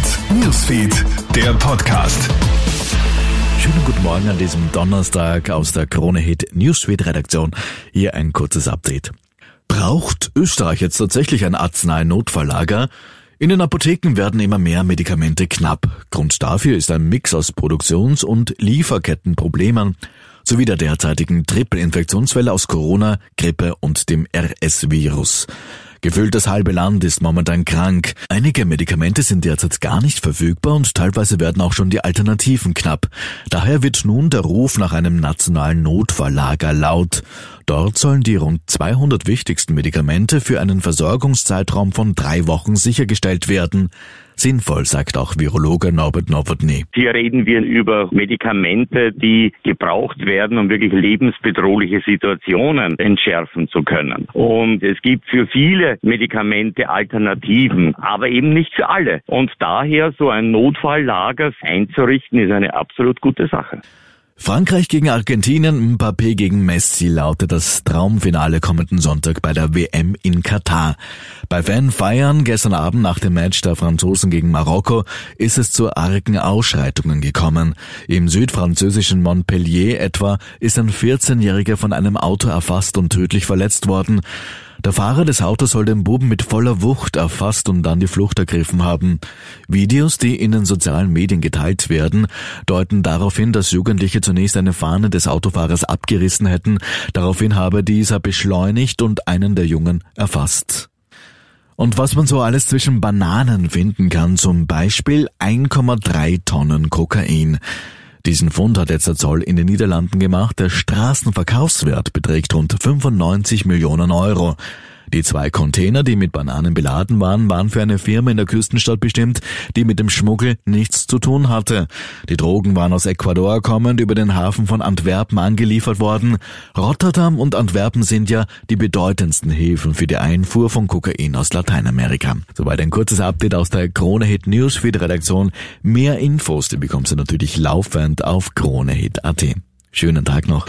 Hit Newsfeed, der Podcast. Schönen guten Morgen an diesem Donnerstag aus der Krone Hit Newsfeed Redaktion. Hier ein kurzes Update. Braucht Österreich jetzt tatsächlich ein Arznei-Notfalllager? In den Apotheken werden immer mehr Medikamente knapp. Grund dafür ist ein Mix aus Produktions- und Lieferkettenproblemen sowie der derzeitigen Triple-Infektionswelle aus Corona, Grippe und dem RS-Virus. Gefühlt das halbe Land ist momentan krank. Einige Medikamente sind derzeit gar nicht verfügbar und teilweise werden auch schon die Alternativen knapp. Daher wird nun der Ruf nach einem nationalen Notfalllager laut. Dort sollen die rund 200 wichtigsten Medikamente für einen Versorgungszeitraum von drei Wochen sichergestellt werden. Sinnvoll, sagt auch Virologe Norbert Nowotny. Hier reden wir über Medikamente, die gebraucht werden, um wirklich lebensbedrohliche Situationen entschärfen zu können. Und es gibt für viele Medikamente Alternativen, aber eben nicht für alle. Und daher so ein Notfalllager einzurichten, ist eine absolut gute Sache. Frankreich gegen Argentinien, Mbappé gegen Messi lautet das Traumfinale kommenden Sonntag bei der WM in Katar. Bei Fanfeiern gestern Abend nach dem Match der Franzosen gegen Marokko ist es zu argen Ausschreitungen gekommen. Im südfranzösischen Montpellier etwa ist ein 14-Jähriger von einem Auto erfasst und tödlich verletzt worden. Der Fahrer des Autos soll den Buben mit voller Wucht erfasst und dann die Flucht ergriffen haben. Videos, die in den sozialen Medien geteilt werden, deuten darauf hin, dass Jugendliche zunächst eine Fahne des Autofahrers abgerissen hätten. Daraufhin habe dieser beschleunigt und einen der Jungen erfasst. Und was man so alles zwischen Bananen finden kann, zum Beispiel 1,3 Tonnen Kokain. Diesen Fund hat jetzt der Zoll in den Niederlanden gemacht. Der Straßenverkaufswert beträgt rund 95 Millionen Euro. Die zwei Container, die mit Bananen beladen waren, waren für eine Firma in der Küstenstadt bestimmt, die mit dem Schmuggel nichts zu tun hatte. Die Drogen waren aus Ecuador kommend über den Hafen von Antwerpen angeliefert worden. Rotterdam und Antwerpen sind ja die bedeutendsten Häfen für die Einfuhr von Kokain aus Lateinamerika. Soweit ein kurzes Update aus der Krone Hit Newsfeed Redaktion. Mehr Infos, die bekommst du natürlich laufend auf kronehit.at. Schönen Tag noch.